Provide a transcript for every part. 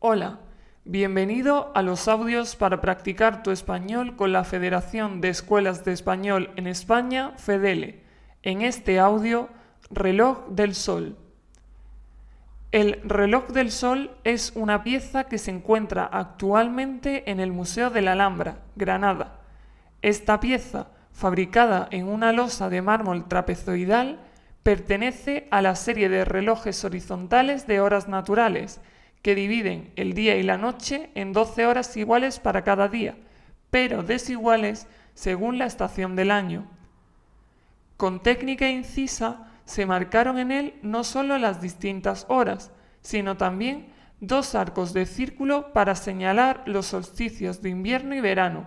Hola, bienvenido a los audios para practicar tu español con la Federación de Escuelas de Español en España, FEDELE. En este audio, reloj del sol. El reloj del sol es una pieza que se encuentra actualmente en el Museo de la Alhambra, Granada. Esta pieza, fabricada en una losa de mármol trapezoidal, pertenece a la serie de relojes horizontales de horas naturales, que dividen el día y la noche en 12 horas iguales para cada día, pero desiguales según la estación del año. Con técnica incisa se marcaron en él no solo las distintas horas, sino también dos arcos de círculo para señalar los solsticios de invierno y verano,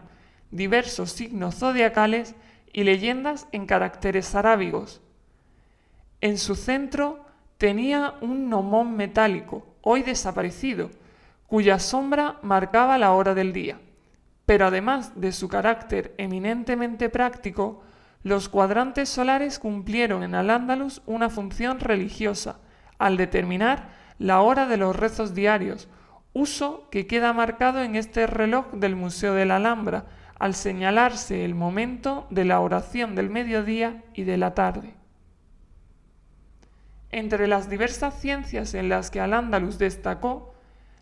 diversos signos zodiacales y leyendas en caracteres arábigos. En su centro tenía un nomón metálico, hoy desaparecido, cuya sombra marcaba la hora del día. Pero además de su carácter eminentemente práctico, los cuadrantes solares cumplieron en Al-Ándalus una función religiosa, al determinar la hora de los rezos diarios, uso que queda marcado en este reloj del Museo de la Alhambra, al señalarse el momento de la oración del mediodía y de la tarde. Entre las diversas ciencias en las que Al-Ándalus destacó,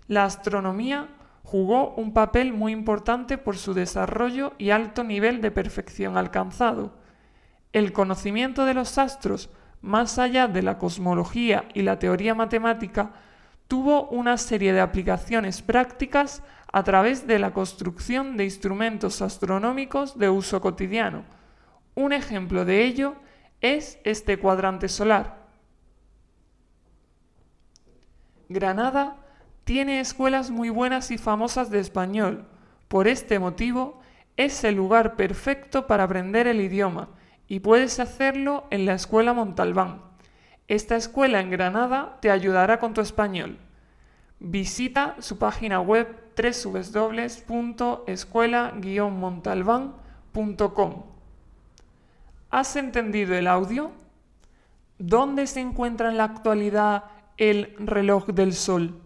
la astronomía jugó un papel muy importante por su desarrollo y alto nivel de perfección alcanzado. El conocimiento de los astros, más allá de la cosmología y la teoría matemática, tuvo una serie de aplicaciones prácticas a través de la construcción de instrumentos astronómicos de uso cotidiano. Un ejemplo de ello es este cuadrante solar, Granada tiene escuelas muy buenas y famosas de español. Por este motivo, es el lugar perfecto para aprender el idioma y puedes hacerlo en la Escuela Montalbán. Esta escuela en Granada te ayudará con tu español. Visita su página web www.escuela-montalbán.com. ¿Has entendido el audio? ¿Dónde se encuentra en la actualidad el reloj del sol,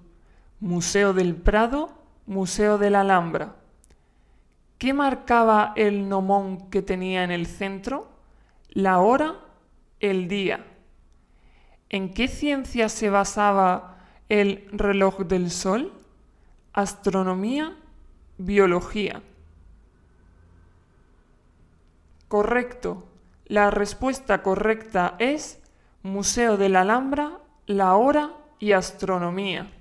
Museo del Prado, Museo de la Alhambra. ¿Qué marcaba el nomón que tenía en el centro? La hora, el día. ¿En qué ciencia se basaba el reloj del sol? Astronomía, biología. Correcto. La respuesta correcta es Museo de la Alhambra, la hora y astronomía.